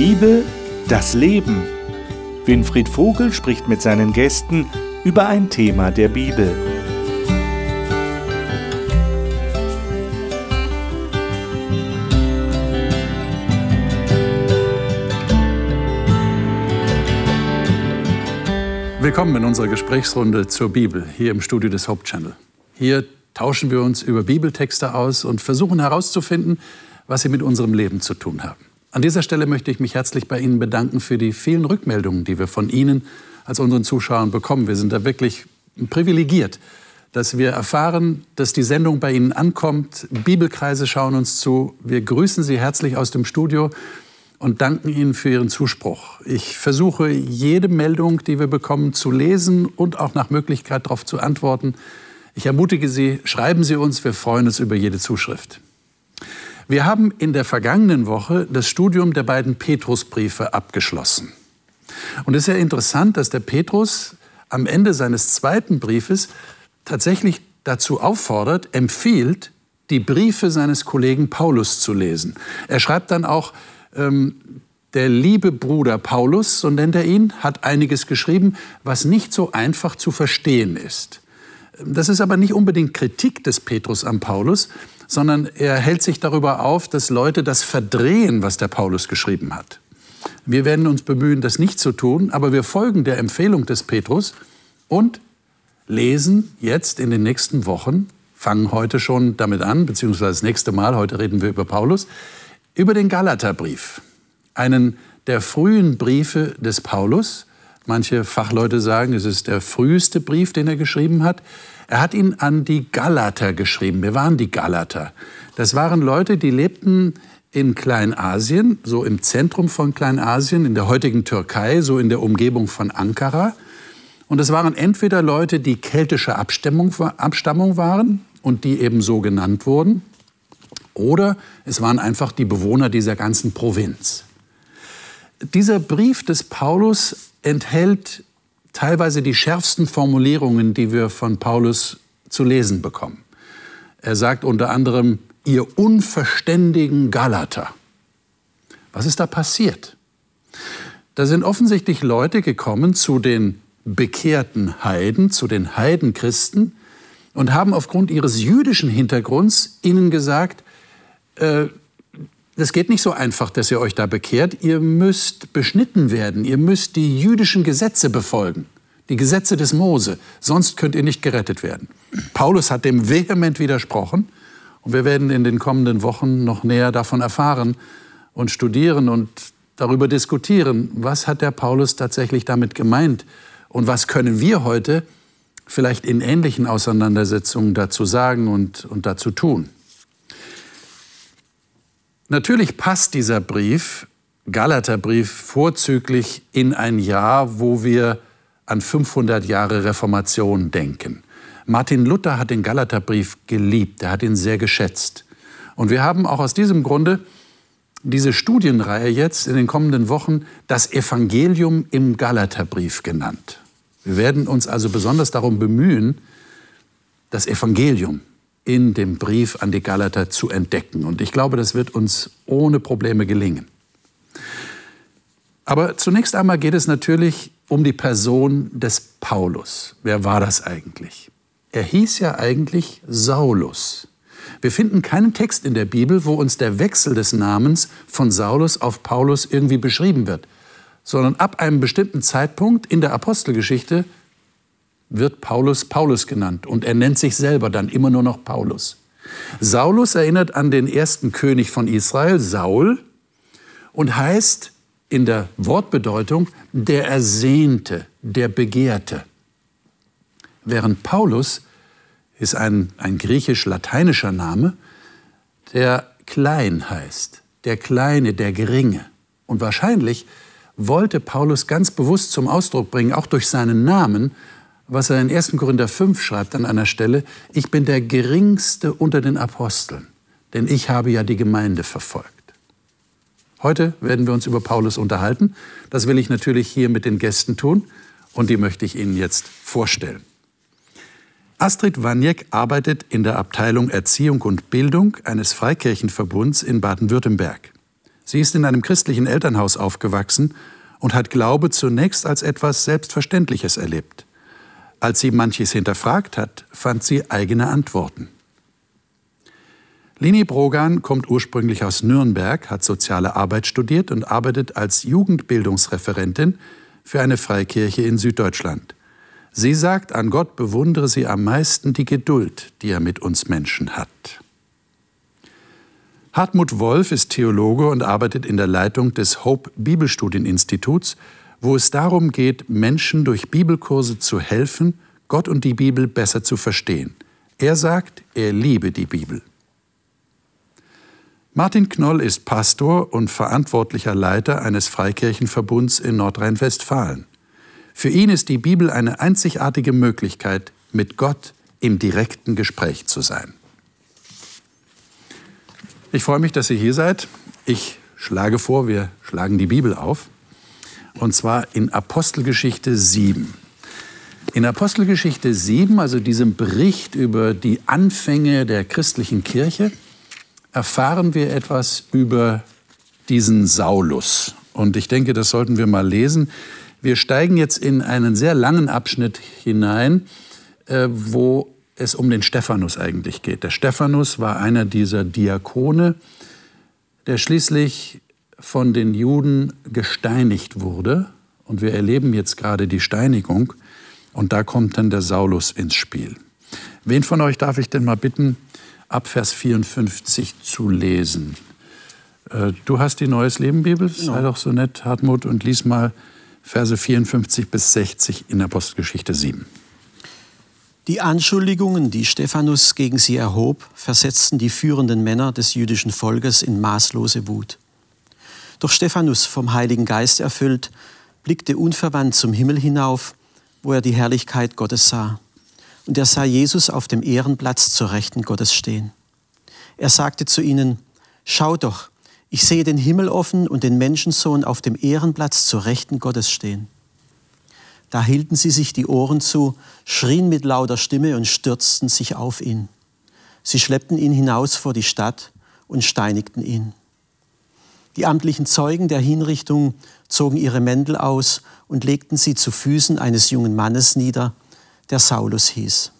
Bibel, das Leben. Winfried Vogel spricht mit seinen Gästen über ein Thema der Bibel. Willkommen in unserer Gesprächsrunde zur Bibel hier im Studio des Hope Channel. Hier tauschen wir uns über Bibeltexte aus und versuchen herauszufinden, was sie mit unserem Leben zu tun haben. An dieser Stelle möchte ich mich herzlich bei Ihnen bedanken für die vielen Rückmeldungen, die wir von Ihnen als unseren Zuschauern bekommen. Wir sind da wirklich privilegiert, dass wir erfahren, dass die Sendung bei Ihnen ankommt. Bibelkreise schauen uns zu. Wir grüßen Sie herzlich aus dem Studio und danken Ihnen für Ihren Zuspruch. Ich versuche, jede Meldung, die wir bekommen, zu lesen und auch nach Möglichkeit darauf zu antworten. Ich ermutige Sie, schreiben Sie uns, wir freuen uns über jede Zuschrift. Wir haben in der vergangenen Woche das Studium der beiden Petrusbriefe abgeschlossen. Und es ist ja interessant, dass der Petrus am Ende seines zweiten Briefes tatsächlich dazu auffordert, empfiehlt, die Briefe seines Kollegen Paulus zu lesen. Er schreibt dann auch, ähm, der liebe Bruder Paulus, so nennt er ihn, hat einiges geschrieben, was nicht so einfach zu verstehen ist. Das ist aber nicht unbedingt Kritik des Petrus am Paulus, sondern er hält sich darüber auf, dass Leute das verdrehen, was der Paulus geschrieben hat. Wir werden uns bemühen, das nicht zu tun, aber wir folgen der Empfehlung des Petrus und lesen jetzt in den nächsten Wochen, fangen heute schon damit an, beziehungsweise das nächste Mal, heute reden wir über Paulus, über den Galaterbrief, einen der frühen Briefe des Paulus. Manche Fachleute sagen, es ist der früheste Brief, den er geschrieben hat. Er hat ihn an die Galater geschrieben. Wer waren die Galater? Das waren Leute, die lebten in Kleinasien, so im Zentrum von Kleinasien, in der heutigen Türkei, so in der Umgebung von Ankara. Und es waren entweder Leute, die keltische Abstammung, Abstammung waren und die eben so genannt wurden, oder es waren einfach die Bewohner dieser ganzen Provinz. Dieser Brief des Paulus enthält teilweise die schärfsten Formulierungen, die wir von Paulus zu lesen bekommen. Er sagt unter anderem, ihr unverständigen Galater. Was ist da passiert? Da sind offensichtlich Leute gekommen zu den bekehrten Heiden, zu den Heidenchristen und haben aufgrund ihres jüdischen Hintergrunds ihnen gesagt, äh, das geht nicht so einfach, dass ihr euch da bekehrt. Ihr müsst beschnitten werden. Ihr müsst die jüdischen Gesetze befolgen. Die Gesetze des Mose. Sonst könnt ihr nicht gerettet werden. Paulus hat dem vehement widersprochen. Und wir werden in den kommenden Wochen noch näher davon erfahren und studieren und darüber diskutieren, was hat der Paulus tatsächlich damit gemeint und was können wir heute vielleicht in ähnlichen Auseinandersetzungen dazu sagen und, und dazu tun. Natürlich passt dieser Brief, Galaterbrief, vorzüglich in ein Jahr, wo wir an 500 Jahre Reformation denken. Martin Luther hat den Galaterbrief geliebt, er hat ihn sehr geschätzt. Und wir haben auch aus diesem Grunde diese Studienreihe jetzt in den kommenden Wochen das Evangelium im Galaterbrief genannt. Wir werden uns also besonders darum bemühen, das Evangelium in dem Brief an die Galater zu entdecken. Und ich glaube, das wird uns ohne Probleme gelingen. Aber zunächst einmal geht es natürlich um die Person des Paulus. Wer war das eigentlich? Er hieß ja eigentlich Saulus. Wir finden keinen Text in der Bibel, wo uns der Wechsel des Namens von Saulus auf Paulus irgendwie beschrieben wird, sondern ab einem bestimmten Zeitpunkt in der Apostelgeschichte wird Paulus Paulus genannt und er nennt sich selber dann immer nur noch Paulus. Saulus erinnert an den ersten König von Israel, Saul, und heißt in der Wortbedeutung der Ersehnte, der Begehrte. Während Paulus ist ein, ein griechisch-lateinischer Name, der klein heißt, der Kleine, der Geringe. Und wahrscheinlich wollte Paulus ganz bewusst zum Ausdruck bringen, auch durch seinen Namen, was er in 1. Korinther 5 schreibt an einer Stelle, ich bin der geringste unter den Aposteln, denn ich habe ja die Gemeinde verfolgt. Heute werden wir uns über Paulus unterhalten. Das will ich natürlich hier mit den Gästen tun und die möchte ich Ihnen jetzt vorstellen. Astrid Waniek arbeitet in der Abteilung Erziehung und Bildung eines Freikirchenverbunds in Baden-Württemberg. Sie ist in einem christlichen Elternhaus aufgewachsen und hat Glaube zunächst als etwas Selbstverständliches erlebt. Als sie manches hinterfragt hat, fand sie eigene Antworten. Leni Brogan kommt ursprünglich aus Nürnberg, hat soziale Arbeit studiert und arbeitet als Jugendbildungsreferentin für eine Freikirche in Süddeutschland. Sie sagt, an Gott bewundere sie am meisten die Geduld, die er mit uns Menschen hat. Hartmut Wolf ist Theologe und arbeitet in der Leitung des Hope Bibelstudieninstituts, wo es darum geht, Menschen durch Bibelkurse zu helfen, Gott und die Bibel besser zu verstehen. Er sagt, er liebe die Bibel. Martin Knoll ist Pastor und verantwortlicher Leiter eines Freikirchenverbunds in Nordrhein-Westfalen. Für ihn ist die Bibel eine einzigartige Möglichkeit, mit Gott im direkten Gespräch zu sein. Ich freue mich, dass ihr hier seid. Ich schlage vor, wir schlagen die Bibel auf. Und zwar in Apostelgeschichte 7. In Apostelgeschichte 7, also diesem Bericht über die Anfänge der christlichen Kirche, erfahren wir etwas über diesen Saulus. Und ich denke, das sollten wir mal lesen. Wir steigen jetzt in einen sehr langen Abschnitt hinein, äh, wo es um den Stephanus eigentlich geht. Der Stephanus war einer dieser Diakone, der schließlich von den Juden gesteinigt wurde. Und wir erleben jetzt gerade die Steinigung. Und da kommt dann der Saulus ins Spiel. Wen von euch darf ich denn mal bitten, ab Vers 54 zu lesen. Äh, du hast die Neues Leben Bibel, genau. sei doch so nett, Hartmut, und lies mal Verse 54 bis 60 in Apostelgeschichte 7. Die Anschuldigungen, die Stephanus gegen sie erhob, versetzten die führenden Männer des jüdischen Volkes in maßlose Wut. Doch Stephanus, vom Heiligen Geist erfüllt, blickte unverwandt zum Himmel hinauf, wo er die Herrlichkeit Gottes sah und er sah Jesus auf dem Ehrenplatz zur Rechten Gottes stehen. Er sagte zu ihnen, Schau doch, ich sehe den Himmel offen und den Menschensohn auf dem Ehrenplatz zur Rechten Gottes stehen. Da hielten sie sich die Ohren zu, schrien mit lauter Stimme und stürzten sich auf ihn. Sie schleppten ihn hinaus vor die Stadt und steinigten ihn. Die amtlichen Zeugen der Hinrichtung zogen ihre Mäntel aus und legten sie zu Füßen eines jungen Mannes nieder, der Saulus hieß.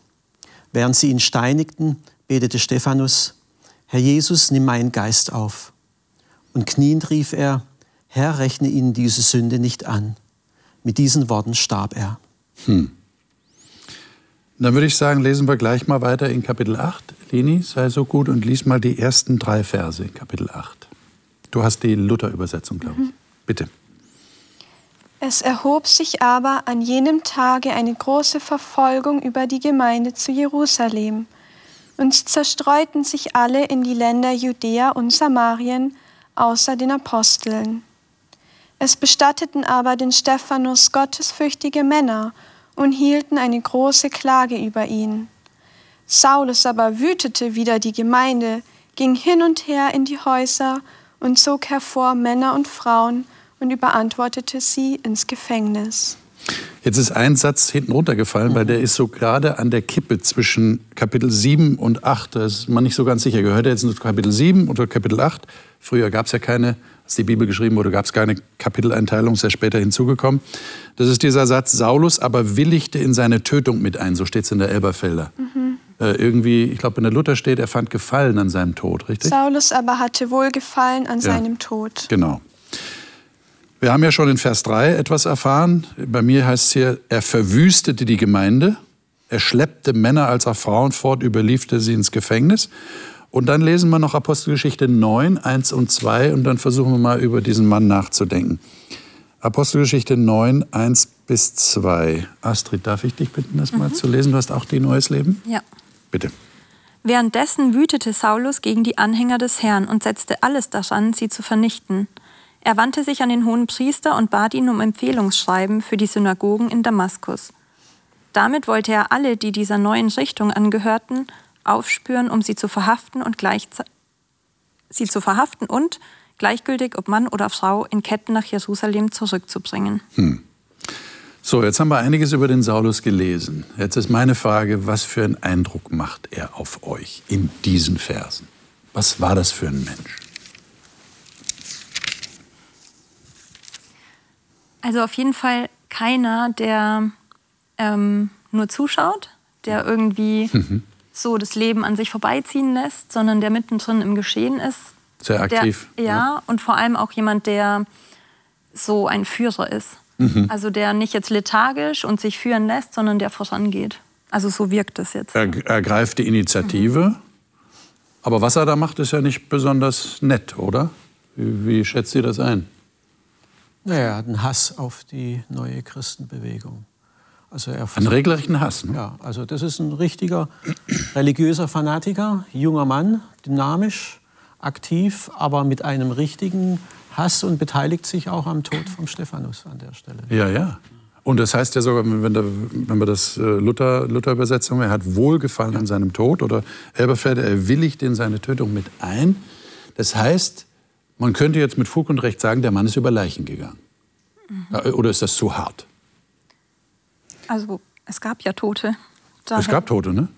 Während sie ihn steinigten, betete Stephanus, Herr Jesus, nimm meinen Geist auf. Und kniend rief er, Herr, rechne ihnen diese Sünde nicht an. Mit diesen Worten starb er. Hm. Dann würde ich sagen, lesen wir gleich mal weiter in Kapitel 8. Leni, sei so gut und lies mal die ersten drei Verse in Kapitel 8. Du hast die Luther-Übersetzung, glaube ich. Mhm. Bitte. Es erhob sich aber an jenem Tage eine große Verfolgung über die Gemeinde zu Jerusalem, und zerstreuten sich alle in die Länder Judäa und Samarien, außer den Aposteln. Es bestatteten aber den Stephanus gottesfürchtige Männer und hielten eine große Klage über ihn. Saulus aber wütete wieder die Gemeinde, ging hin und her in die Häuser und zog hervor Männer und Frauen, und überantwortete sie ins Gefängnis. Jetzt ist ein Satz hinten runtergefallen, weil der ist so gerade an der Kippe zwischen Kapitel 7 und 8. Da ist man nicht so ganz sicher. Gehört er jetzt zu Kapitel 7 oder Kapitel 8? Früher gab es ja keine, als die Bibel geschrieben wurde, gab es keine Kapiteleinteilung, ist ja später hinzugekommen. Das ist dieser Satz, Saulus aber willigte in seine Tötung mit ein, so steht es in der Elberfelder. Mhm. Äh, irgendwie, ich glaube, in der Luther steht, er fand Gefallen an seinem Tod, richtig? Saulus aber hatte Wohlgefallen an ja, seinem Tod. Genau. Wir haben ja schon in Vers 3 etwas erfahren. Bei mir heißt es hier, er verwüstete die Gemeinde, er schleppte Männer als auch Frauen fort, überlieferte sie ins Gefängnis. Und dann lesen wir noch Apostelgeschichte 9, 1 und 2 und dann versuchen wir mal über diesen Mann nachzudenken. Apostelgeschichte 9, 1 bis 2. Astrid, darf ich dich bitten, das mhm. mal zu lesen? Du hast auch die Neues Leben? Ja. Bitte. Währenddessen wütete Saulus gegen die Anhänger des Herrn und setzte alles daran, sie zu vernichten. Er wandte sich an den hohen Priester und bat ihn um Empfehlungsschreiben für die Synagogen in Damaskus. Damit wollte er alle, die dieser neuen Richtung angehörten, aufspüren, um sie zu verhaften und sie zu verhaften und gleichgültig ob Mann oder Frau in Ketten nach Jerusalem zurückzubringen. Hm. So, jetzt haben wir einiges über den Saulus gelesen. Jetzt ist meine Frage, was für einen Eindruck macht er auf euch in diesen Versen? Was war das für ein Mensch? Also auf jeden Fall keiner, der ähm, nur zuschaut, der irgendwie mhm. so das Leben an sich vorbeiziehen lässt, sondern der mittendrin im Geschehen ist. Sehr aktiv. Der, ja, ja, und vor allem auch jemand, der so ein Führer ist. Mhm. Also der nicht jetzt lethargisch und sich führen lässt, sondern der vorangeht. Also so wirkt es jetzt. Er ergreift die Initiative. Mhm. Aber was er da macht, ist ja nicht besonders nett, oder? Wie, wie schätzt ihr das ein? Naja, er hat einen Hass auf die neue Christenbewegung. Also er einen regelrechten Hass. Ne? Ja, also das ist ein richtiger religiöser Fanatiker, junger Mann, dynamisch, aktiv, aber mit einem richtigen Hass und beteiligt sich auch am Tod von Stephanus an der Stelle. Ja, ja. Und das heißt ja sogar, wenn, da, wenn wir das äh, Luther, Luther-Übersetzung, er hat Wohlgefallen an seinem Tod oder Elberfelder, er willigt in seine Tötung mit ein. Das heißt, man könnte jetzt mit Fug und Recht sagen, der Mann ist über Leichen gegangen. Mhm. Oder ist das zu hart? Also es gab ja Tote. Daher. Es gab Tote, ne?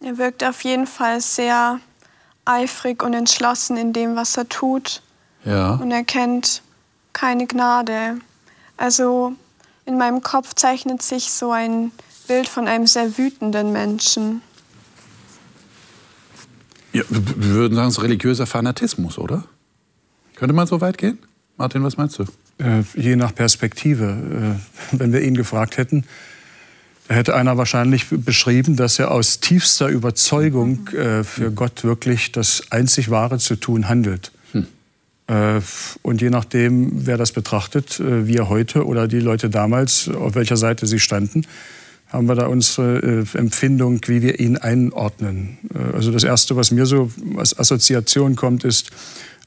Er wirkt auf jeden Fall sehr eifrig und entschlossen in dem, was er tut. Ja. Und er kennt keine Gnade. Also in meinem Kopf zeichnet sich so ein Bild von einem sehr wütenden Menschen. Ja, wir würden sagen, es ist religiöser Fanatismus, oder? Könnte man so weit gehen? Martin, was meinst du? Äh, je nach Perspektive. Äh, wenn wir ihn gefragt hätten, da hätte einer wahrscheinlich beschrieben, dass er aus tiefster Überzeugung äh, für Gott wirklich das einzig Wahre zu tun handelt. Äh, und je nachdem, wer das betrachtet, äh, wir heute oder die Leute damals, auf welcher Seite sie standen, haben wir da unsere äh, Empfindung, wie wir ihn einordnen. Also das Erste, was mir so als Assoziation kommt, ist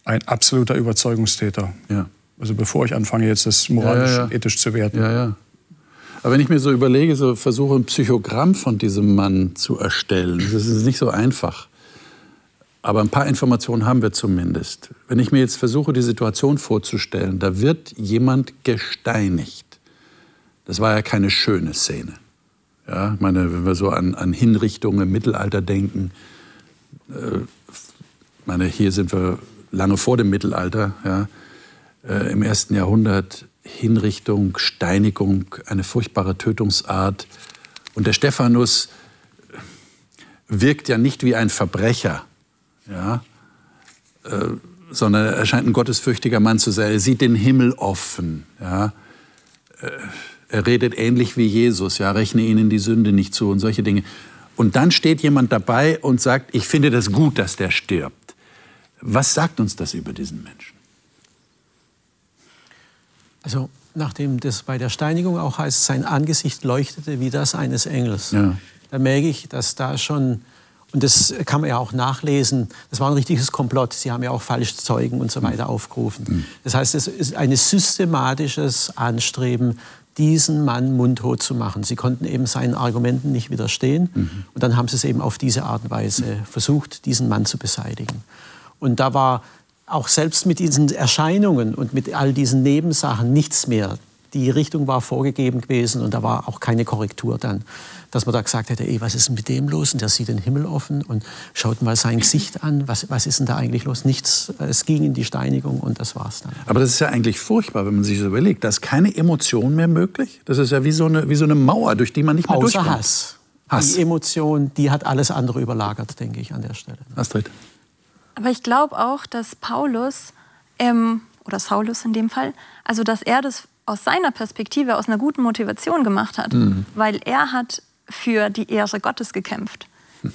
ein absoluter Überzeugungstäter. Ja. Also bevor ich anfange, jetzt das moralisch, ja, ja, ethisch zu werten. Ja, ja. Aber wenn ich mir so überlege, so versuche ein Psychogramm von diesem Mann zu erstellen, das ist nicht so einfach. Aber ein paar Informationen haben wir zumindest. Wenn ich mir jetzt versuche, die Situation vorzustellen, da wird jemand gesteinigt. Das war ja keine schöne Szene. Ja, ich meine, wenn wir so an, an Hinrichtungen im Mittelalter denken, äh, meine, hier sind wir lange vor dem Mittelalter, ja, äh, im ersten Jahrhundert Hinrichtung, Steinigung, eine furchtbare Tötungsart. Und der Stephanus wirkt ja nicht wie ein Verbrecher, ja, äh, sondern er scheint ein gottesfürchtiger Mann zu sein. Er sieht den Himmel offen. Ja. Äh, er redet ähnlich wie Jesus, ja, rechne ihnen die Sünde nicht zu und solche Dinge. Und dann steht jemand dabei und sagt, ich finde das gut, dass der stirbt. Was sagt uns das über diesen Menschen? Also nachdem das bei der Steinigung auch heißt, sein Angesicht leuchtete wie das eines Engels, ja. da merke ich, dass da schon, und das kann man ja auch nachlesen, das war ein richtiges Komplott. Sie haben ja auch falsche Zeugen und so weiter aufgerufen. Mhm. Das heißt, es ist ein systematisches Anstreben, diesen Mann mundtot zu machen. Sie konnten eben seinen Argumenten nicht widerstehen. Mhm. Und dann haben sie es eben auf diese Art und Weise versucht, diesen Mann zu beseitigen. Und da war auch selbst mit diesen Erscheinungen und mit all diesen Nebensachen nichts mehr. Die Richtung war vorgegeben gewesen und da war auch keine Korrektur dann dass man da gesagt hätte, ey, was ist denn mit dem los? Und der sieht den Himmel offen und schaut mal sein Gesicht an. Was, was ist denn da eigentlich los? Nichts. Es ging in die Steinigung und das war's dann. Aber das ist ja eigentlich furchtbar, wenn man sich so überlegt. Da ist keine Emotion mehr möglich. Das ist ja wie so eine, wie so eine Mauer, durch die man nicht mehr Außer durchkommt. Hass. Hass. Die Emotion, die hat alles andere überlagert, denke ich, an der Stelle. Astrid. Aber ich glaube auch, dass Paulus, ähm, oder Saulus in dem Fall, also dass er das aus seiner Perspektive, aus einer guten Motivation gemacht hat. Mhm. Weil er hat für die Ehre Gottes gekämpft.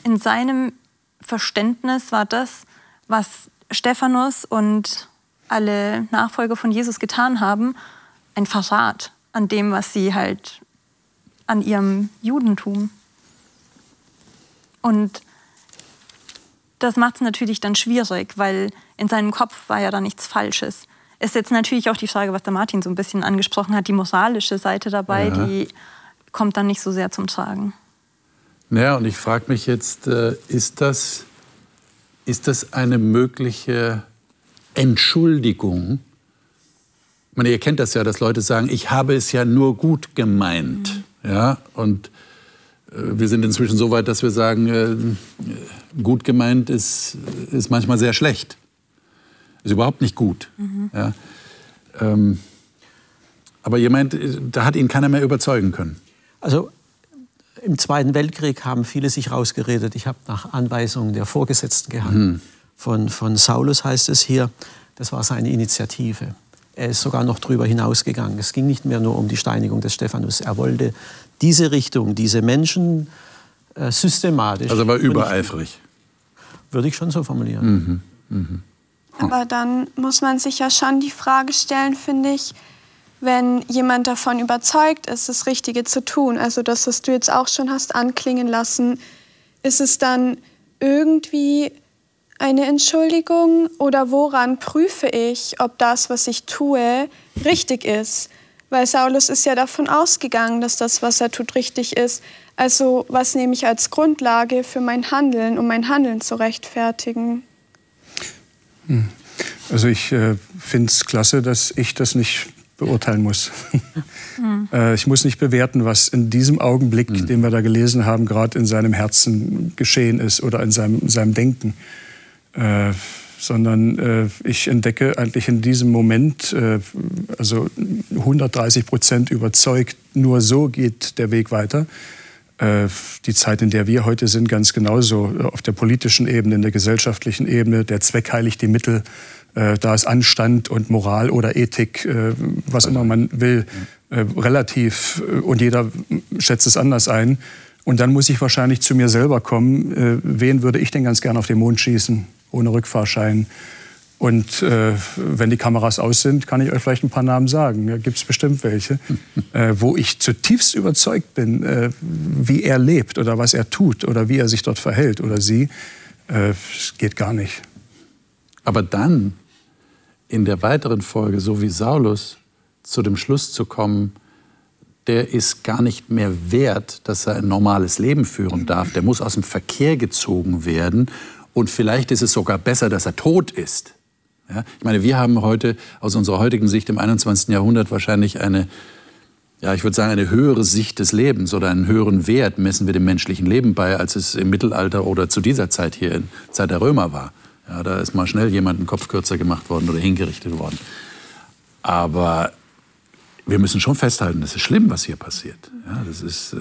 In seinem Verständnis war das, was Stephanus und alle Nachfolger von Jesus getan haben, ein Verrat an dem, was sie halt an ihrem Judentum. Und das macht es natürlich dann schwierig, weil in seinem Kopf war ja da nichts Falsches. Ist jetzt natürlich auch die Frage, was der Martin so ein bisschen angesprochen hat, die moralische Seite dabei, ja. die kommt dann nicht so sehr zum Tragen. Naja, und ich frage mich jetzt, äh, ist das, ist das eine mögliche Entschuldigung? Ich meine, ihr kennt das ja, dass Leute sagen, ich habe es ja nur gut gemeint. Mhm. Ja, und äh, wir sind inzwischen so weit, dass wir sagen, äh, gut gemeint ist, ist manchmal sehr schlecht. Ist überhaupt nicht gut. Mhm. Ja, ähm, Aber ihr meint, da hat ihn keiner mehr überzeugen können? Also im Zweiten Weltkrieg haben viele sich rausgeredet. Ich habe nach Anweisungen der Vorgesetzten gehandelt. Mhm. Von, von Saulus heißt es hier, das war seine Initiative. Er ist sogar noch darüber hinausgegangen. Es ging nicht mehr nur um die Steinigung des Stephanus. Er wollte diese Richtung, diese Menschen äh, systematisch. Also war übereifrig. Würde ich schon so formulieren. Mhm. Mhm. Aber dann muss man sich ja schon die Frage stellen, finde ich, wenn jemand davon überzeugt ist, das Richtige zu tun, also das, was du jetzt auch schon hast anklingen lassen, ist es dann irgendwie eine Entschuldigung oder woran prüfe ich, ob das, was ich tue, richtig ist? Weil Saulus ist ja davon ausgegangen, dass das, was er tut, richtig ist. Also was nehme ich als Grundlage für mein Handeln, um mein Handeln zu rechtfertigen? Hm. Also ich äh, finde es klasse, dass ich das nicht beurteilen muss. Mhm. äh, ich muss nicht bewerten, was in diesem Augenblick, mhm. den wir da gelesen haben, gerade in seinem Herzen geschehen ist oder in seinem, in seinem Denken. Äh, sondern äh, ich entdecke eigentlich in diesem Moment, äh, also 130 Prozent überzeugt, nur so geht der Weg weiter. Äh, die Zeit, in der wir heute sind, ganz genauso auf der politischen Ebene, in der gesellschaftlichen Ebene. Der Zweck heiligt die Mittel. Äh, da ist Anstand und Moral oder Ethik, äh, was immer man will, relativ und jeder schätzt es anders ein. Und dann muss ich wahrscheinlich zu mir selber kommen. wen würde ich denn ganz gerne auf den Mond schießen, ohne Rückfahrschein? Und äh, wenn die Kameras aus sind, kann ich euch vielleicht ein paar Namen sagen. Da gibt es bestimmt welche, äh, wo ich zutiefst überzeugt bin, äh, wie er lebt oder was er tut oder wie er sich dort verhält oder sie. Äh, es geht gar nicht. Aber dann in der weiteren Folge, so wie Saulus, zu dem Schluss zu kommen, der ist gar nicht mehr wert, dass er ein normales Leben führen darf. Der muss aus dem Verkehr gezogen werden. Und vielleicht ist es sogar besser, dass er tot ist ja? Ich meine, wir haben heute aus unserer heutigen Sicht im 21. Jahrhundert wahrscheinlich eine, ja, ich würde sagen, eine höhere Sicht des Lebens oder einen höheren Wert messen wir dem menschlichen Leben bei, als es im Mittelalter oder zu dieser Zeit hier in Zeit der Römer war. Ja, da ist mal schnell jemand ein Kopf kürzer gemacht worden oder hingerichtet worden. Aber wir müssen schon festhalten, das ist schlimm, was hier passiert. Ja, das ist äh,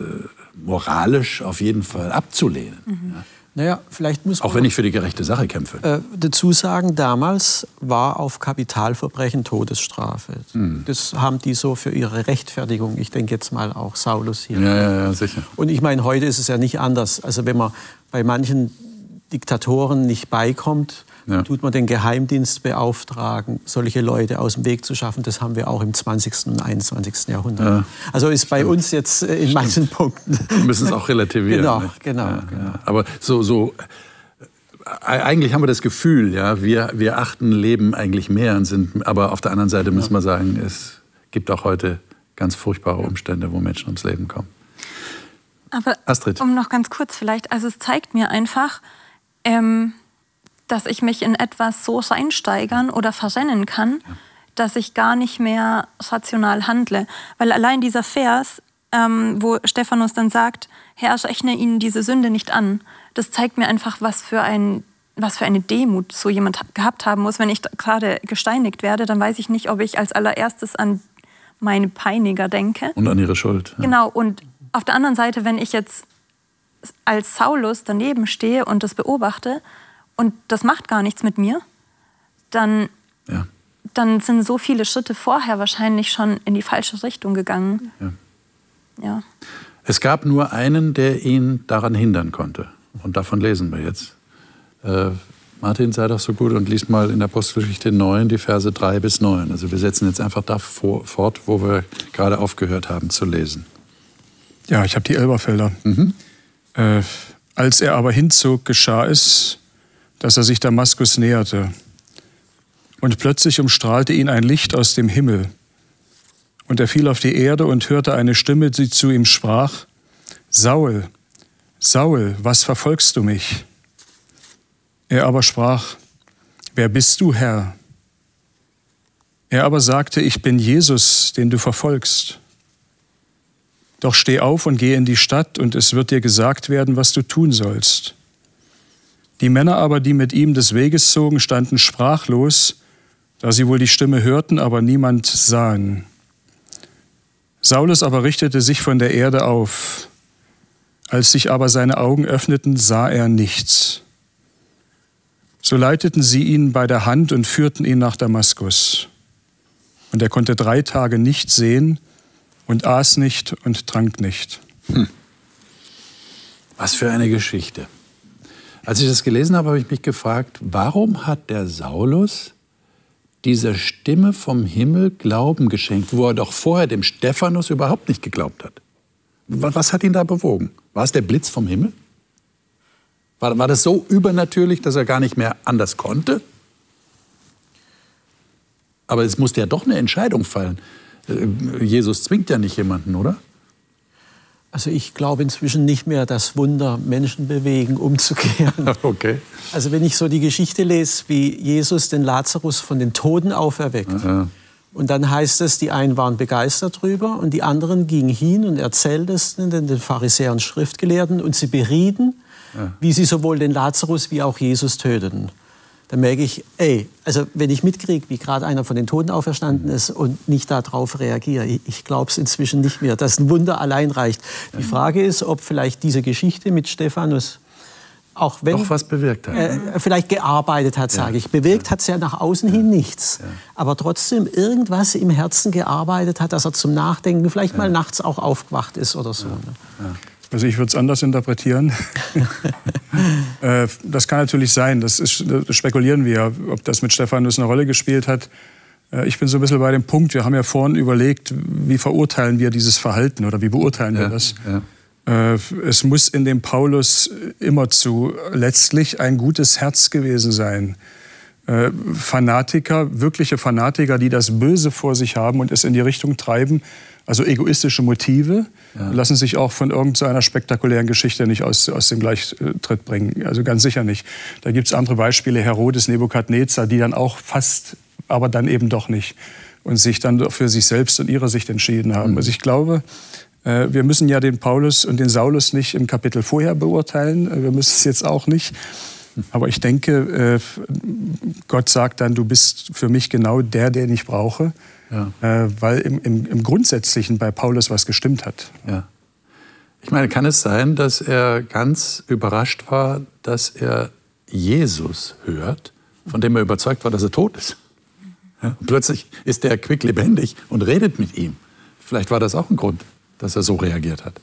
moralisch auf jeden Fall abzulehnen. Mhm. Ja. Naja, vielleicht muss Auch wenn ich für die gerechte Sache kämpfe. Äh, dazu sagen, damals war auf Kapitalverbrechen Todesstrafe. Mhm. Das haben die so für ihre Rechtfertigung. Ich denke jetzt mal auch Saulus hier. Ja, ja, ja, sicher. Und ich meine, heute ist es ja nicht anders. Also wenn man bei manchen Diktatoren nicht beikommt, ja. tut man den Geheimdienst beauftragen, solche Leute aus dem Weg zu schaffen. Das haben wir auch im 20. und 21. Jahrhundert. Ja. Also ist bei Stimmt. uns jetzt äh, in Stimmt. manchen Punkten. Wir müssen es auch relativieren. Genau, genau, ja, genau. Aber so, so äh, eigentlich haben wir das Gefühl, ja, wir, wir achten Leben eigentlich mehr und sind, aber auf der anderen Seite müssen wir sagen, es gibt auch heute ganz furchtbare Umstände, wo Menschen ums Leben kommen. Aber Astrid. um noch ganz kurz vielleicht, also es zeigt mir einfach, ähm, dass ich mich in etwas so reinsteigern oder verrennen kann, ja. dass ich gar nicht mehr rational handle. Weil allein dieser Vers, ähm, wo Stephanus dann sagt, Herr, rechne ihnen diese Sünde nicht an, das zeigt mir einfach, was für ein was für eine Demut so jemand gehabt haben muss. Wenn ich gerade gesteinigt werde, dann weiß ich nicht, ob ich als allererstes an meine Peiniger denke. Und an ihre Schuld. Ja. Genau. Und auf der anderen Seite, wenn ich jetzt als Saulus daneben stehe und das beobachte, und das macht gar nichts mit mir, dann, ja. dann sind so viele Schritte vorher wahrscheinlich schon in die falsche Richtung gegangen. Ja. ja. Es gab nur einen, der ihn daran hindern konnte. Und davon lesen wir jetzt. Äh, Martin, sei doch so gut und liest mal in der Apostelgeschichte 9 die Verse 3 bis 9. Also wir setzen jetzt einfach da vor, fort, wo wir gerade aufgehört haben zu lesen. Ja, ich habe die Elberfelder. Mhm. Äh, als er aber hinzog, geschah es, dass er sich Damaskus näherte. Und plötzlich umstrahlte ihn ein Licht aus dem Himmel. Und er fiel auf die Erde und hörte eine Stimme, die zu ihm sprach, Saul, Saul, was verfolgst du mich? Er aber sprach, Wer bist du, Herr? Er aber sagte, ich bin Jesus, den du verfolgst. Doch steh auf und geh in die Stadt, und es wird dir gesagt werden, was du tun sollst. Die Männer aber, die mit ihm des Weges zogen, standen sprachlos, da sie wohl die Stimme hörten, aber niemand sahen. Saulus aber richtete sich von der Erde auf. Als sich aber seine Augen öffneten, sah er nichts. So leiteten sie ihn bei der Hand und führten ihn nach Damaskus. Und er konnte drei Tage nicht sehen und aß nicht und trank nicht. Hm. Was für eine Geschichte. Als ich das gelesen habe, habe ich mich gefragt, warum hat der Saulus dieser Stimme vom Himmel Glauben geschenkt, wo er doch vorher dem Stephanus überhaupt nicht geglaubt hat? Was hat ihn da bewogen? War es der Blitz vom Himmel? War, war das so übernatürlich, dass er gar nicht mehr anders konnte? Aber es musste ja doch eine Entscheidung fallen. Äh, Jesus zwingt ja nicht jemanden, oder? Also ich glaube inzwischen nicht mehr, dass Wunder Menschen bewegen, umzukehren. Okay. Also wenn ich so die Geschichte lese, wie Jesus den Lazarus von den Toten auferweckt. Aha. Und dann heißt es, die einen waren begeistert drüber und die anderen gingen hin und erzählten es den, den Pharisäern Schriftgelehrten und sie berieten, ja. wie sie sowohl den Lazarus wie auch Jesus töteten dann merke ich, ey, also wenn ich mitkriege, wie gerade einer von den Toten auferstanden ist und nicht darauf reagiere, ich, glaube es inzwischen nicht mehr, dass ein Wunder allein reicht. Die Frage ist, ob vielleicht diese Geschichte mit Stephanus auch wenn Doch was bewirkt hat. Äh, vielleicht gearbeitet hat, sage ja. ich. Bewirkt ja. hat es ja nach außen ja. hin nichts. Aber trotzdem irgendwas im Herzen gearbeitet hat, dass er zum Nachdenken vielleicht mal nachts auch aufgewacht ist oder so. Ne? Also ich würde es anders interpretieren. Äh, das kann natürlich sein, das, ist, das spekulieren wir, ob das mit Stephanus eine Rolle gespielt hat. Äh, ich bin so ein bisschen bei dem Punkt, wir haben ja vorhin überlegt, wie verurteilen wir dieses Verhalten oder wie beurteilen wir das? Ja. Äh, es muss in dem Paulus immerzu letztlich ein gutes Herz gewesen sein. Fanatiker, wirkliche Fanatiker, die das Böse vor sich haben und es in die Richtung treiben, also egoistische Motive ja. lassen sich auch von irgendeiner spektakulären Geschichte nicht aus, aus dem Gleichtritt bringen. Also ganz sicher nicht. Da gibt es andere Beispiele, Herodes, Nebukadnezar, die dann auch fast, aber dann eben doch nicht und sich dann für sich selbst und ihre Sicht entschieden haben. Mhm. Also ich glaube, äh, wir müssen ja den Paulus und den Saulus nicht im Kapitel vorher beurteilen. Äh, wir müssen es jetzt auch nicht. Aber ich denke, äh, Gott sagt dann, du bist für mich genau der, den ich brauche. Ja. Äh, weil im, im, im, Grundsätzlichen bei Paulus was gestimmt hat. Ja. Ich meine, kann es sein, dass er ganz überrascht war, dass er Jesus hört, von dem er überzeugt war, dass er tot ist? Ja, plötzlich ist er quicklebendig und redet mit ihm. Vielleicht war das auch ein Grund, dass er so reagiert hat.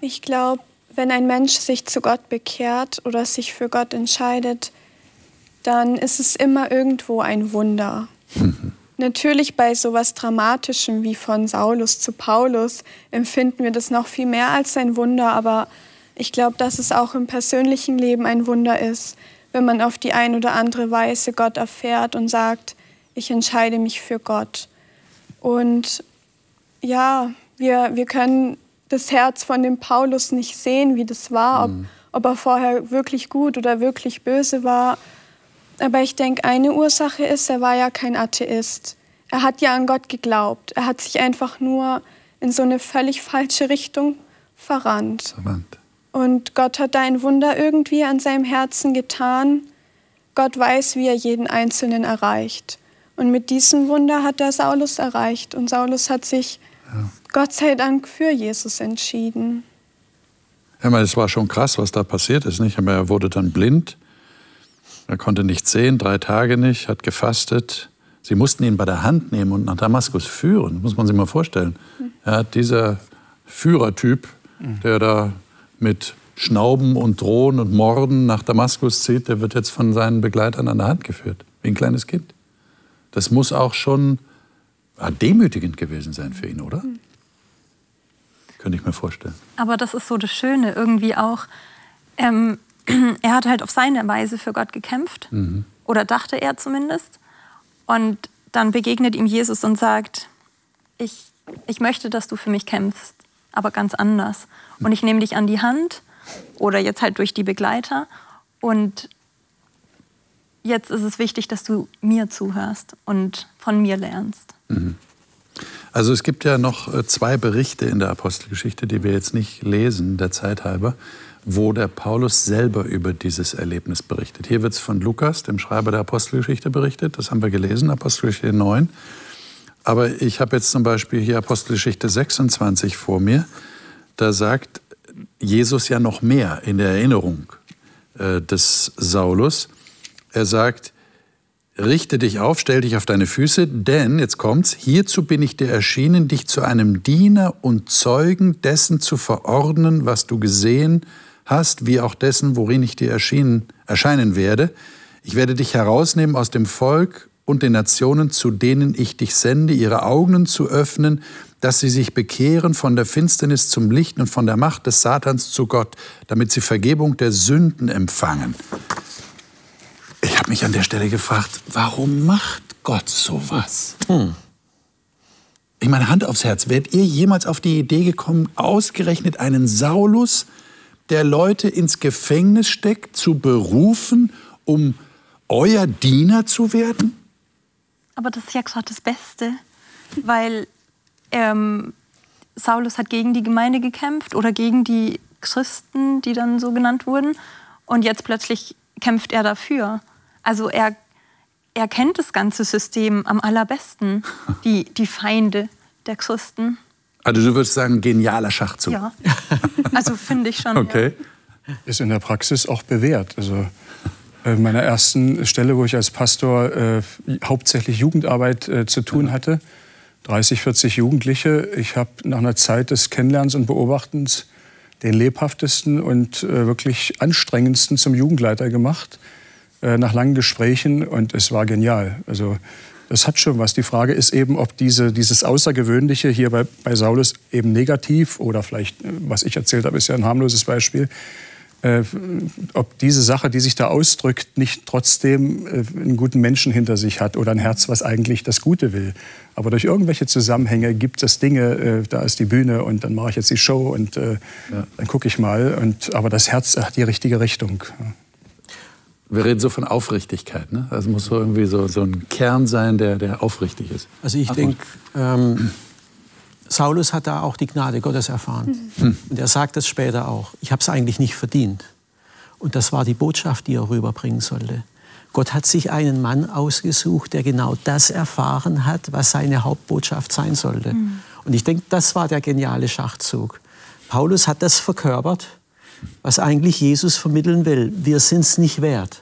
Ich glaube, wenn ein Mensch sich zu Gott bekehrt oder sich für Gott entscheidet, dann ist es immer irgendwo ein Wunder. Mhm. Natürlich bei so etwas Dramatischem wie von Saulus zu Paulus empfinden wir das noch viel mehr als ein Wunder, aber ich glaube, dass es auch im persönlichen Leben ein Wunder ist, wenn man auf die ein oder andere Weise Gott erfährt und sagt, ich entscheide mich für Gott. Und ja, wir, wir können das Herz von dem Paulus nicht sehen, wie das war, ob, mhm. ob er vorher wirklich gut oder wirklich böse war. Aber ich denke, eine Ursache ist, er war ja kein Atheist. Er hat ja an Gott geglaubt. Er hat sich einfach nur in so eine völlig falsche Richtung verrannt. verrannt. Und Gott hat da ein Wunder irgendwie an seinem Herzen getan. Gott weiß, wie er jeden Einzelnen erreicht. Und mit diesem Wunder hat er Saulus erreicht. Und Saulus hat sich, ja. Gott sei Dank, für Jesus entschieden. Ja, meine, es war schon krass, was da passiert ist. Nicht? er wurde dann blind er konnte nicht sehen, drei Tage nicht, hat gefastet. Sie mussten ihn bei der Hand nehmen und nach Damaskus führen. Das muss man sich mal vorstellen. Ja, dieser Führertyp, der da mit Schnauben und Drohen und Morden nach Damaskus zieht, der wird jetzt von seinen Begleitern an der Hand geführt, wie ein kleines Kind. Das muss auch schon demütigend gewesen sein für ihn, oder? Könnte ich mir vorstellen. Aber das ist so das Schöne irgendwie auch. Ähm, er hat halt auf seine Weise für Gott gekämpft. Mhm. Oder dachte er zumindest. Und dann begegnet ihm Jesus und sagt, ich, ich möchte, dass du für mich kämpfst, aber ganz anders. Und ich nehme dich an die Hand oder jetzt halt durch die Begleiter. Und jetzt ist es wichtig, dass du mir zuhörst und von mir lernst. Mhm. Also es gibt ja noch äh, zwei Berichte in der Apostelgeschichte, die wir jetzt nicht lesen, der Zeit halber wo der Paulus selber über dieses Erlebnis berichtet. Hier wird es von Lukas, dem Schreiber der Apostelgeschichte, berichtet. Das haben wir gelesen, Apostelgeschichte 9. Aber ich habe jetzt zum Beispiel hier Apostelgeschichte 26 vor mir. Da sagt Jesus ja noch mehr in der Erinnerung äh, des Saulus. Er sagt, richte dich auf, stell dich auf deine Füße, denn, jetzt kommt's, hierzu bin ich dir erschienen, dich zu einem Diener und Zeugen dessen zu verordnen, was du gesehen hast, wie auch dessen, worin ich dir erschienen, erscheinen werde. Ich werde dich herausnehmen aus dem Volk und den Nationen, zu denen ich dich sende, ihre Augen zu öffnen, dass sie sich bekehren von der Finsternis zum Licht und von der Macht des Satans zu Gott, damit sie Vergebung der Sünden empfangen. Ich habe mich an der Stelle gefragt, warum macht Gott sowas? Hm. Ich meine, Hand aufs Herz, wärt ihr jemals auf die Idee gekommen, ausgerechnet einen Saulus, der Leute ins Gefängnis steckt, zu berufen, um euer Diener zu werden? Aber das ist ja gerade das Beste, weil ähm, Saulus hat gegen die Gemeinde gekämpft oder gegen die Christen, die dann so genannt wurden. Und jetzt plötzlich kämpft er dafür. Also er, er kennt das ganze System am allerbesten, die, die Feinde der Christen. Also du würdest sagen, genialer Schachzug. Ja, also finde ich schon. Okay. Ja. Ist in der Praxis auch bewährt. Also äh, meiner ersten Stelle, wo ich als Pastor äh, hauptsächlich Jugendarbeit äh, zu tun hatte, 30, 40 Jugendliche. Ich habe nach einer Zeit des Kennenlernens und Beobachtens den lebhaftesten und äh, wirklich anstrengendsten zum Jugendleiter gemacht, äh, nach langen Gesprächen und es war genial. Also das hat schon was. Die Frage ist eben, ob diese, dieses Außergewöhnliche hier bei, bei Saulus eben negativ oder vielleicht, äh, was ich erzählt habe, ist ja ein harmloses Beispiel, äh, ob diese Sache, die sich da ausdrückt, nicht trotzdem äh, einen guten Menschen hinter sich hat oder ein Herz, was eigentlich das Gute will. Aber durch irgendwelche Zusammenhänge gibt es Dinge, äh, da ist die Bühne und dann mache ich jetzt die Show und äh, ja. dann gucke ich mal. Und, aber das Herz hat die richtige Richtung. Wir reden so von Aufrichtigkeit. Ne? Das muss so irgendwie so, so ein Kern sein, der, der aufrichtig ist. Also ich denke, ähm, Saulus hat da auch die Gnade Gottes erfahren. Mhm. Und er sagt es später auch. Ich habe es eigentlich nicht verdient. Und das war die Botschaft, die er rüberbringen sollte. Gott hat sich einen Mann ausgesucht, der genau das erfahren hat, was seine Hauptbotschaft sein sollte. Mhm. Und ich denke, das war der geniale Schachzug. Paulus hat das verkörpert, was eigentlich Jesus vermitteln will. Wir sind es nicht wert.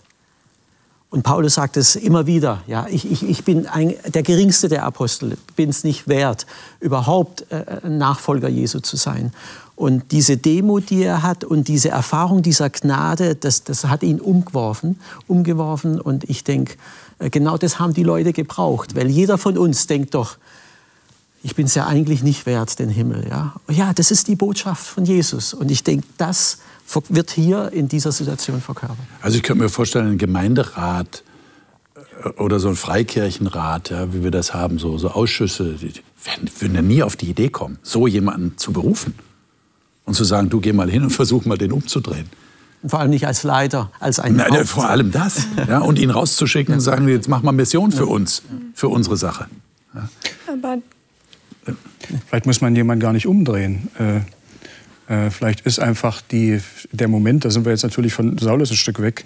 Und Paulus sagt es immer wieder, ja, ich, ich, ich bin ein, der geringste der Apostel, bin es nicht wert, überhaupt äh, Nachfolger Jesu zu sein. Und diese Demut, die er hat und diese Erfahrung dieser Gnade, das, das hat ihn umgeworfen, umgeworfen. Und ich denke, äh, genau das haben die Leute gebraucht, weil jeder von uns denkt doch, ich bin es ja eigentlich nicht wert, den Himmel. Ja, ja das ist die Botschaft von Jesus. Und ich denke, das wird hier in dieser Situation verkörpert. Also ich könnte mir vorstellen, ein Gemeinderat äh, oder so ein Freikirchenrat, ja, wie wir das haben, so, so Ausschüsse, die werden, würden ja nie auf die Idee kommen, so jemanden zu berufen und zu sagen, du geh mal hin und versuch mal den umzudrehen. vor allem nicht als Leiter, als ein Nein, Vor allem das. Ja, und ihn rauszuschicken und sagen, jetzt mach mal Mission für uns, für unsere Sache. Ja. Aber Vielleicht muss man jemanden gar nicht umdrehen. Äh, äh, vielleicht ist einfach die, der Moment, da sind wir jetzt natürlich von Saulus ein Stück weg,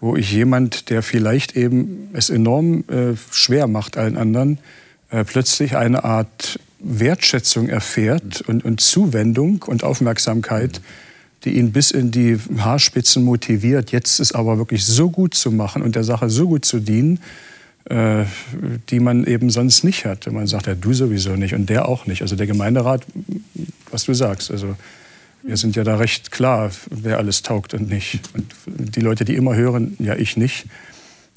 wo ich jemand, der vielleicht eben es enorm äh, schwer macht allen anderen, äh, plötzlich eine Art Wertschätzung erfährt und, und Zuwendung und Aufmerksamkeit, die ihn bis in die Haarspitzen motiviert, jetzt es aber wirklich so gut zu machen und der Sache so gut zu dienen, äh, die man eben sonst nicht hat. Man sagt, ja, du sowieso nicht und der auch nicht. Also der Gemeinderat, was du sagst, also wir sind ja da recht klar, wer alles taugt und nicht. Und die Leute, die immer hören, ja, ich nicht.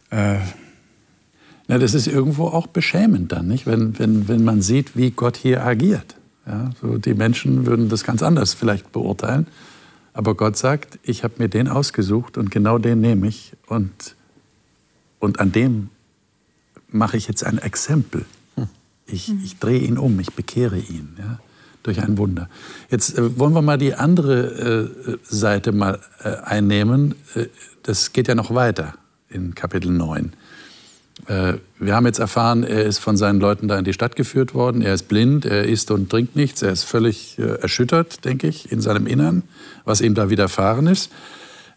Äh Na, das ist irgendwo auch beschämend dann, nicht? Wenn, wenn, wenn man sieht, wie Gott hier agiert. Ja, so die Menschen würden das ganz anders vielleicht beurteilen. Aber Gott sagt, ich habe mir den ausgesucht und genau den nehme ich. Und, und an dem mache ich jetzt ein Exempel. Hm. Ich, ich drehe ihn um, ich bekehre ihn. Ja? Durch ein Wunder. Jetzt äh, wollen wir mal die andere äh, Seite mal äh, einnehmen. Äh, das geht ja noch weiter in Kapitel 9. Äh, wir haben jetzt erfahren, er ist von seinen Leuten da in die Stadt geführt worden. Er ist blind, er isst und trinkt nichts. Er ist völlig äh, erschüttert, denke ich, in seinem Innern, was ihm da widerfahren ist.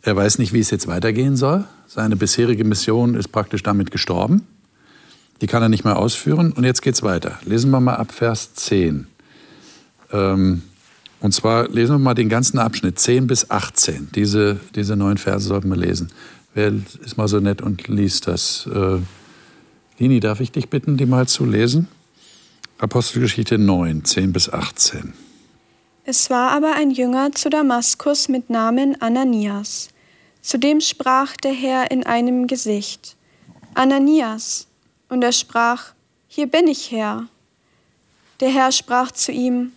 Er weiß nicht, wie es jetzt weitergehen soll. Seine bisherige Mission ist praktisch damit gestorben. Die kann er nicht mehr ausführen. Und jetzt geht's weiter. Lesen wir mal ab Vers 10. Ähm, und zwar lesen wir mal den ganzen Abschnitt, 10 bis 18. Diese, diese neun Verse sollten wir lesen. Wer ist mal so nett und liest das? Äh, Lini, darf ich dich bitten, die mal zu lesen? Apostelgeschichte 9, 10 bis 18. Es war aber ein Jünger zu Damaskus mit Namen Ananias. Zu dem sprach der Herr in einem Gesicht, Ananias. Und er sprach, Hier bin ich, Herr. Der Herr sprach zu ihm,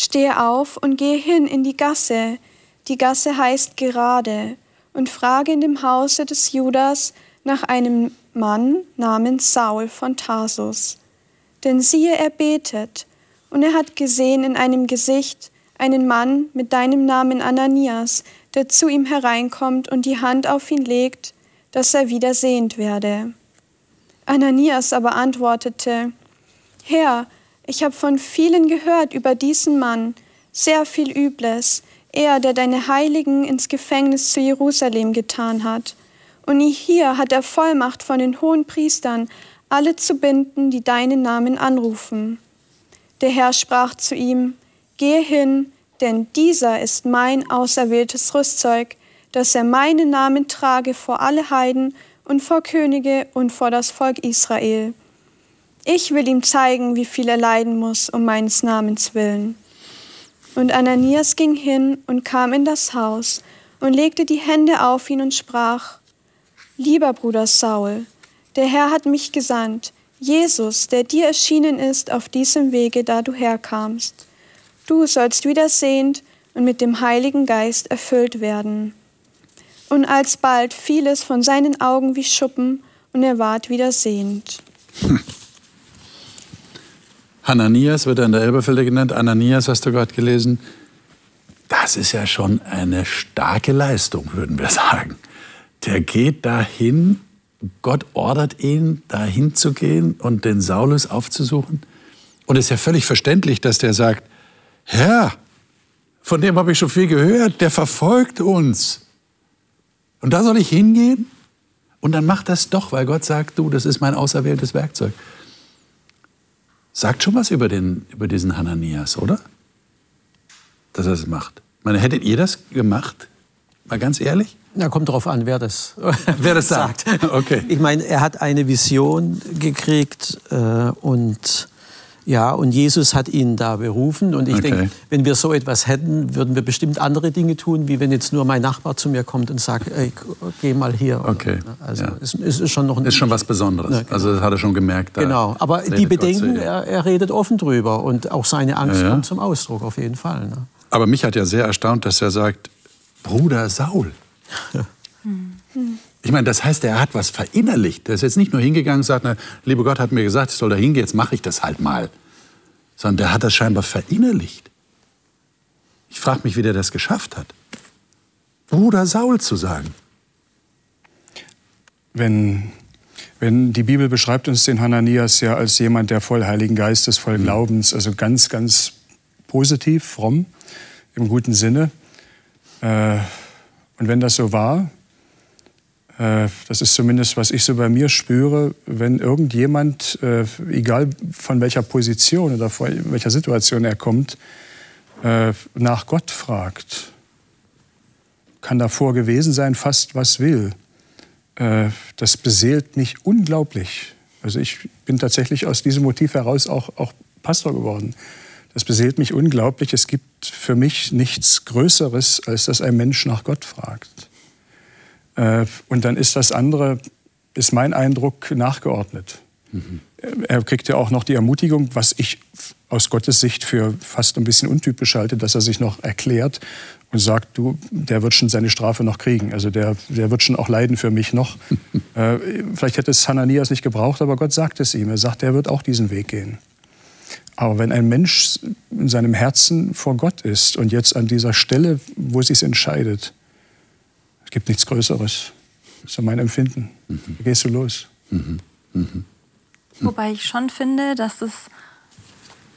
Stehe auf und gehe hin in die Gasse, die Gasse heißt gerade, und frage in dem Hause des Judas nach einem Mann namens Saul von Tarsus. Denn siehe, er betet, und er hat gesehen in einem Gesicht einen Mann mit deinem Namen Ananias, der zu ihm hereinkommt und die Hand auf ihn legt, dass er wieder sehend werde. Ananias aber antwortete, Herr, ich habe von vielen gehört über diesen Mann, sehr viel Übles, er, der deine Heiligen ins Gefängnis zu Jerusalem getan hat. Und hier hat er Vollmacht von den hohen Priestern, alle zu binden, die deinen Namen anrufen. Der Herr sprach zu ihm, Gehe hin, denn dieser ist mein auserwähltes Rüstzeug, dass er meinen Namen trage vor alle Heiden und vor Könige und vor das Volk Israel. Ich will ihm zeigen, wie viel er leiden muss um meines Namens willen. Und Ananias ging hin und kam in das Haus und legte die Hände auf ihn und sprach, Lieber Bruder Saul, der Herr hat mich gesandt, Jesus, der dir erschienen ist auf diesem Wege, da du herkamst. Du sollst wieder sehend und mit dem Heiligen Geist erfüllt werden. Und alsbald fiel es von seinen Augen wie Schuppen, und er ward wieder sehend. Hm. Hananias wird er in der Elberfelder genannt. Ananias hast du gerade gelesen. Das ist ja schon eine starke Leistung, würden wir sagen. Der geht dahin, Gott ordert ihn, dahin zu gehen und den Saulus aufzusuchen. Und es ist ja völlig verständlich, dass der sagt, Herr, von dem habe ich schon viel gehört, der verfolgt uns. Und da soll ich hingehen? Und dann macht das doch, weil Gott sagt, du, das ist mein auserwähltes Werkzeug sagt schon was über, den, über diesen Hananias, oder? Dass er das macht. Ich meine, hättet ihr das gemacht? Mal ganz ehrlich? Ja, kommt darauf an, wer das, wer das sagt. Okay. Ich meine, er hat eine Vision gekriegt äh, und ja, und Jesus hat ihn da berufen. Und ich okay. denke, wenn wir so etwas hätten, würden wir bestimmt andere Dinge tun, wie wenn jetzt nur mein Nachbar zu mir kommt und sagt, ey, geh mal hier. Okay. Also ja. es, es, ist schon noch ein ist schon was Besonderes. Ja, genau. Also das hat er schon gemerkt. genau. Aber die Bedenken, er, er, redet offen drüber und auch seine Angst ja, kommt zum Ausdruck auf jeden Fall. Ne? Aber mich hat ja sehr erstaunt, dass er sagt, Bruder Saul. Ich meine, das heißt, er hat was verinnerlicht. Er ist jetzt nicht nur hingegangen und sagt, na, liebe Gott hat mir gesagt, ich soll da hingehen, jetzt mache ich das halt mal. Sondern der hat das scheinbar verinnerlicht. Ich frage mich, wie der das geschafft hat. Bruder Saul zu sagen. Wenn, wenn die Bibel beschreibt uns den Hananias ja als jemand, der voll Heiligen Geistes, voll mhm. Glaubens, also ganz, ganz positiv, fromm, im guten Sinne. Äh, und wenn das so war, das ist zumindest, was ich so bei mir spüre, wenn irgendjemand, äh, egal von welcher Position oder von welcher Situation er kommt, äh, nach Gott fragt, kann davor gewesen sein, fast was will. Das beseelt mich unglaublich. Also ich bin tatsächlich aus diesem Motiv heraus auch, auch Pastor geworden. Das beseelt mich unglaublich. Es gibt für mich nichts Größeres, als dass ein Mensch nach Gott fragt. Äh, und dann ist das andere, ist mein Eindruck, nachgeordnet. Mhm. Er kriegt ja auch noch die Ermutigung, was ich aus Gottes Sicht für fast ein bisschen untypisch halte, dass er sich noch erklärt und sagt, du, der wird schon seine Strafe noch kriegen. Also der, der wird schon auch leiden für mich noch. äh, vielleicht hätte es Hananias nicht gebraucht, aber Gott sagt es ihm. Er sagt, er wird auch diesen Weg gehen. Aber wenn ein Mensch in seinem Herzen vor Gott ist und jetzt an dieser Stelle, wo es sich entscheidet, es gibt nichts Größeres. Das ist so mein Empfinden. Mhm. Da gehst du los. Mhm. Mhm. Wobei ich schon finde, dass es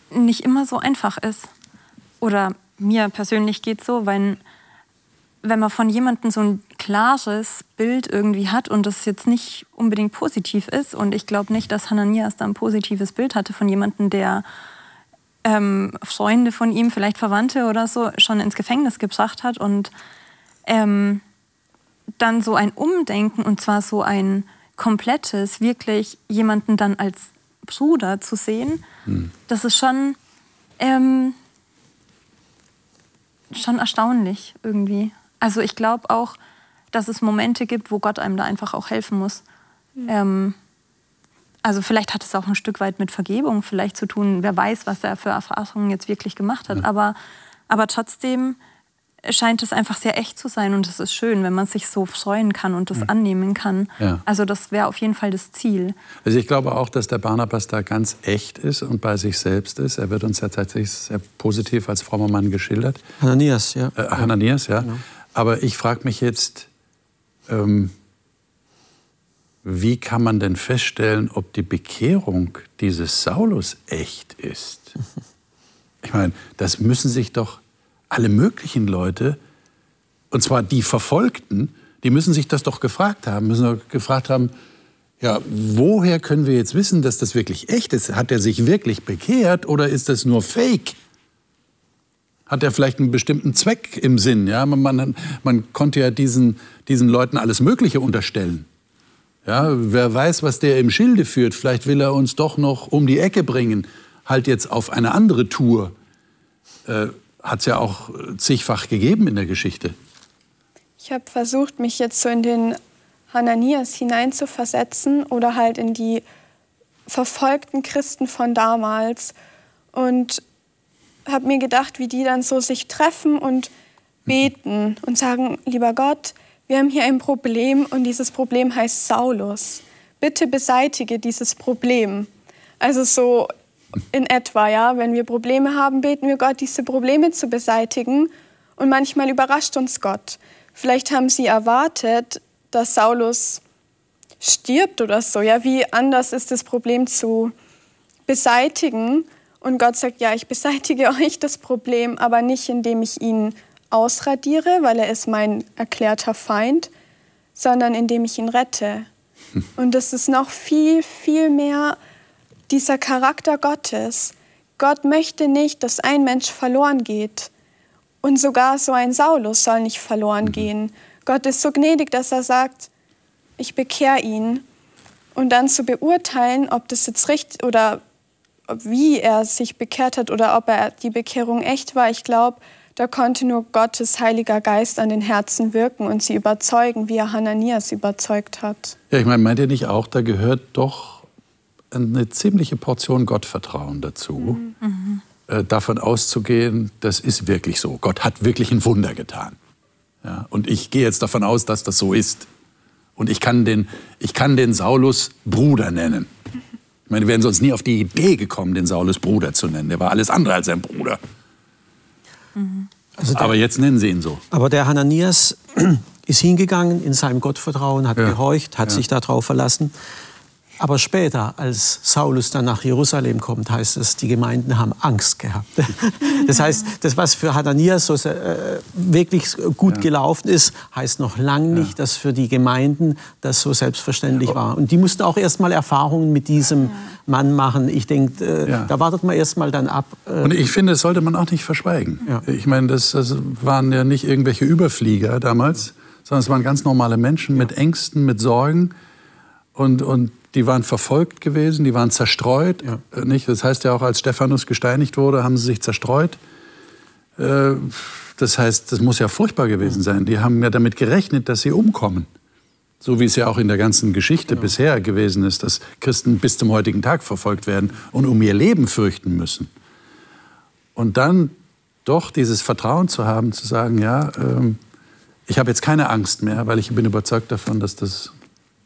nicht immer so einfach ist. Oder mir persönlich geht so, wenn, wenn man von jemandem so ein klares Bild irgendwie hat und das jetzt nicht unbedingt positiv ist. Und ich glaube nicht, dass Hananias da ein positives Bild hatte von jemandem, der ähm, Freunde von ihm, vielleicht Verwandte oder so, schon ins Gefängnis gebracht hat und ähm, dann so ein Umdenken und zwar so ein komplettes, wirklich jemanden dann als Bruder zu sehen, hm. das ist schon, ähm, schon erstaunlich irgendwie. Also ich glaube auch, dass es Momente gibt, wo Gott einem da einfach auch helfen muss. Mhm. Ähm, also vielleicht hat es auch ein Stück weit mit Vergebung vielleicht zu tun. Wer weiß, was er für Erfahrungen jetzt wirklich gemacht hat. Ja. Aber, aber trotzdem scheint es einfach sehr echt zu sein und es ist schön, wenn man sich so freuen kann und das ja. annehmen kann. Ja. Also das wäre auf jeden Fall das Ziel. Also ich glaube auch, dass der Barnabas da ganz echt ist und bei sich selbst ist. Er wird uns ja tatsächlich sehr positiv als frommer Mann geschildert. Hananias, ja. Äh, Hananias, ja. Genau. Aber ich frage mich jetzt, ähm, wie kann man denn feststellen, ob die Bekehrung dieses Saulus echt ist? Ich meine, das müssen sich doch alle möglichen Leute, und zwar die Verfolgten, die müssen sich das doch gefragt haben, müssen doch gefragt haben, ja, woher können wir jetzt wissen, dass das wirklich echt ist? Hat er sich wirklich bekehrt oder ist das nur Fake? Hat er vielleicht einen bestimmten Zweck im Sinn? Ja, man, man, man konnte ja diesen, diesen Leuten alles Mögliche unterstellen. Ja, wer weiß, was der im Schilde führt. Vielleicht will er uns doch noch um die Ecke bringen, halt jetzt auf eine andere Tour. Äh, Hat es ja auch zigfach gegeben in der Geschichte. Ich habe versucht, mich jetzt so in den Hananias hineinzuversetzen oder halt in die verfolgten Christen von damals und habe mir gedacht, wie die dann so sich treffen und beten und sagen, lieber Gott, wir haben hier ein Problem und dieses Problem heißt Saulus. Bitte beseitige dieses Problem. Also so in etwa, ja, wenn wir Probleme haben, beten wir Gott, diese Probleme zu beseitigen. Und manchmal überrascht uns Gott. Vielleicht haben sie erwartet, dass Saulus stirbt oder so. Ja, wie anders ist das Problem zu beseitigen? Und Gott sagt, ja, ich beseitige euch das Problem, aber nicht indem ich ihn ausradiere, weil er ist mein erklärter Feind, sondern indem ich ihn rette. Und das ist noch viel, viel mehr dieser Charakter Gottes. Gott möchte nicht, dass ein Mensch verloren geht. Und sogar so ein Saulus soll nicht verloren mhm. gehen. Gott ist so gnädig, dass er sagt, ich bekehre ihn. Und dann zu beurteilen, ob das jetzt richtig oder wie er sich bekehrt hat oder ob er die Bekehrung echt war, ich glaube, da konnte nur Gottes Heiliger Geist an den Herzen wirken und sie überzeugen, wie er Hananias überzeugt hat. Ja, ich meine, meint ihr nicht auch, da gehört doch eine ziemliche Portion Gottvertrauen dazu, mhm. äh, davon auszugehen, das ist wirklich so. Gott hat wirklich ein Wunder getan. Ja, und ich gehe jetzt davon aus, dass das so ist. Und ich kann den, ich kann den Saulus Bruder nennen. Ich meine, wir wären sonst nie auf die Idee gekommen, den Saulus Bruder zu nennen. Der war alles andere als ein Bruder. Also der, aber jetzt nennen Sie ihn so. Aber der Hananias ist hingegangen in seinem Gottvertrauen, hat ja. gehorcht, hat ja. sich darauf verlassen. Aber später, als Saulus dann nach Jerusalem kommt, heißt es, die Gemeinden haben Angst gehabt. Das heißt, das, was für Hananias so äh, wirklich gut ja. gelaufen ist, heißt noch lange nicht, dass für die Gemeinden das so selbstverständlich ja. war. Und die mussten auch erst mal Erfahrungen mit diesem Mann machen. Ich denke, äh, da wartet man erst mal dann ab. Äh, Und ich finde, das sollte man auch nicht verschweigen. Ich meine, das, das, waren ja nicht irgendwelche Überflieger damals, sondern es waren ganz normale Menschen mit Ängsten, mit Sorgen. Und, und die waren verfolgt gewesen, die waren zerstreut. Ja. Äh, nicht? Das heißt ja auch, als Stephanus gesteinigt wurde, haben sie sich zerstreut. Äh, das heißt, das muss ja furchtbar gewesen sein. Die haben ja damit gerechnet, dass sie umkommen. So wie es ja auch in der ganzen Geschichte genau. bisher gewesen ist, dass Christen bis zum heutigen Tag verfolgt werden und um ihr Leben fürchten müssen. Und dann doch dieses Vertrauen zu haben, zu sagen, ja, ähm, ich habe jetzt keine Angst mehr, weil ich bin überzeugt davon, dass das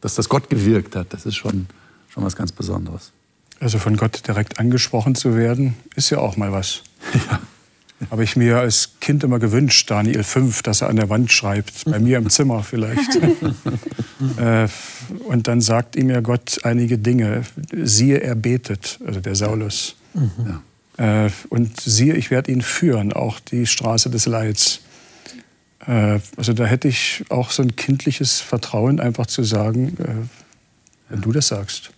dass das Gott gewirkt hat, das ist schon, schon was ganz Besonderes. Also von Gott direkt angesprochen zu werden, ist ja auch mal was. Ja. Habe ich mir als Kind immer gewünscht, Daniel 5, dass er an der Wand schreibt, bei mir im Zimmer vielleicht. Äh, und dann sagt ihm ja Gott einige Dinge. Siehe, er betet, also der Saulus. Mhm. Ja. Äh, und siehe, ich werde ihn führen, auch die Straße des Leids. Äh, also da hätte ich auch so ein kindliches Vertrauen, einfach zu sagen, äh, wenn ja. du das sagst.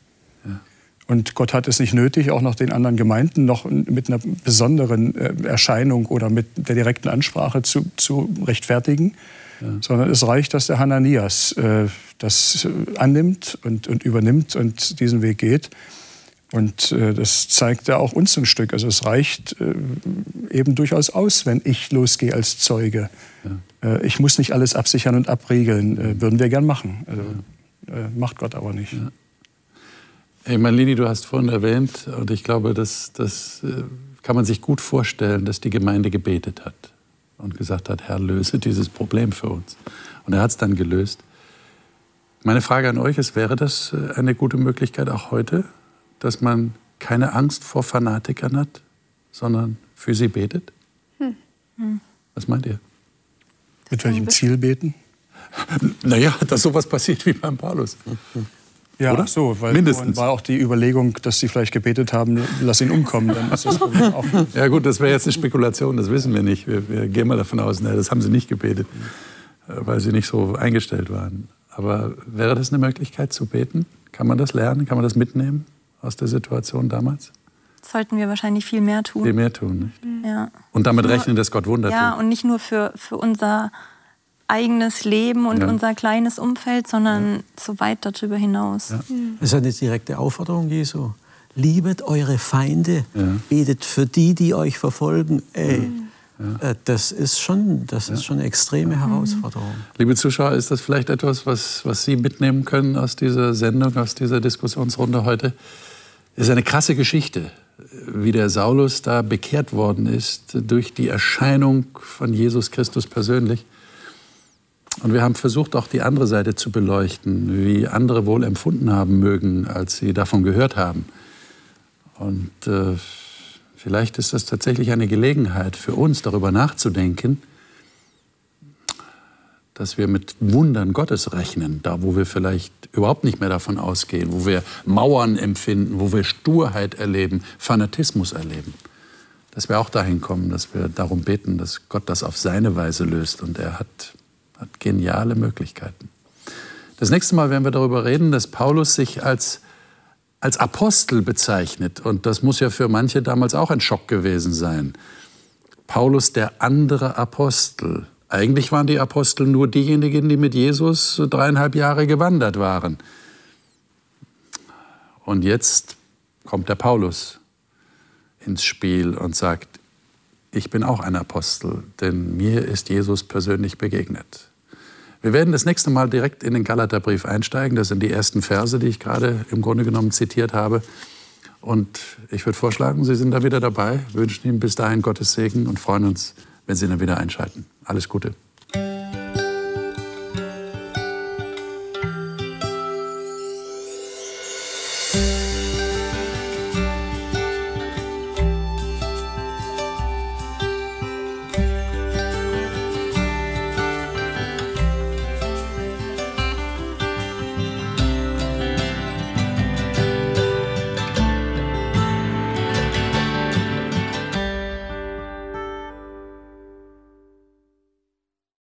Ja. Und Gott hat es nicht nötig, auch noch den anderen Gemeinden noch mit einer besonderen äh, Erscheinung oder mit der direkten Ansprache zu, zu rechtfertigen, ja. sondern es reicht, dass der Hananias das annimmt und, und übernimmt und diesen Weg geht. Und äh, das zeigt ja auch uns ein Stück. Also es reicht äh, eben durchaus aus, wenn ich losgehe als Zeuge. Ja. Äh, ich muss nicht alles absichern und abriegeln. Äh, würden wir gern machen. Also, äh, macht Gott aber nicht. Ja. Hey Marlini, du hast vorhin erwähnt, und ich glaube, das, das äh, kann man sich gut vorstellen, dass die Gemeinde gebetet hat und gesagt hat, Herr, löse dieses Problem für uns. Und er hat es dann gelöst. Meine Frage an euch ist, wäre das eine gute Möglichkeit auch heute? Dass man keine Angst vor Fanatikern hat, sondern für sie betet? Hm. Hm. Was meint ihr? Mit welchem Ziel beten? Naja, dass sowas passiert wie beim Paulus. Ja, Oder? so, weil Mindestens. war auch die Überlegung, dass sie vielleicht gebetet haben, lass ihn umkommen, dann ist das auch. Ja gut, das wäre jetzt eine Spekulation, das wissen wir nicht. Wir, wir gehen mal davon aus, na, das haben sie nicht gebetet, äh, weil sie nicht so eingestellt waren. Aber wäre das eine Möglichkeit zu beten? Kann man das lernen? Kann man das mitnehmen? Aus der Situation damals? Sollten wir wahrscheinlich viel mehr tun. Viel mehr tun, nicht? Mhm. Ja. Und damit rechnen, dass Gott Wunder ja, tut. Ja, und nicht nur für, für unser eigenes Leben und ja. unser kleines Umfeld, sondern ja. so weit darüber hinaus. Ja. Das ist eine direkte Aufforderung Jesu. Liebet eure Feinde, betet für die, die euch verfolgen. Ey, äh, das ist schon, das ist schon eine extreme Herausforderung. Liebe Zuschauer, ist das vielleicht etwas, was, was Sie mitnehmen können aus dieser Sendung, aus dieser Diskussionsrunde heute? Ist eine krasse Geschichte, wie der Saulus da bekehrt worden ist durch die Erscheinung von Jesus Christus persönlich. Und wir haben versucht, auch die andere Seite zu beleuchten, wie andere wohl empfunden haben mögen, als sie davon gehört haben. Und äh, vielleicht ist das tatsächlich eine Gelegenheit für uns, darüber nachzudenken, dass wir mit Wundern Gottes rechnen, da wo wir vielleicht überhaupt nicht mehr davon ausgehen, wo wir Mauern empfinden, wo wir Sturheit erleben, Fanatismus erleben. Dass wir auch dahin kommen, dass wir darum beten, dass Gott das auf seine Weise löst und er hat, hat geniale Möglichkeiten. Das nächste Mal werden wir darüber reden, dass Paulus sich als, als Apostel bezeichnet und das muss ja für manche damals auch ein Schock gewesen sein. Paulus der andere Apostel, eigentlich waren die Apostel nur diejenigen, die mit Jesus dreieinhalb Jahre gewandert waren. Und jetzt kommt der Paulus ins Spiel und sagt, ich bin auch ein Apostel, denn mir ist Jesus persönlich begegnet. Wir werden das nächste Mal direkt in den Galaterbrief einsteigen. Das sind die ersten Verse, die ich gerade im Grunde genommen zitiert habe. Und ich würde vorschlagen, Sie sind da wieder dabei, wünschen Ihnen bis dahin Gottes Segen und freuen uns, wenn Sie dann wieder einschalten. Alles Gute.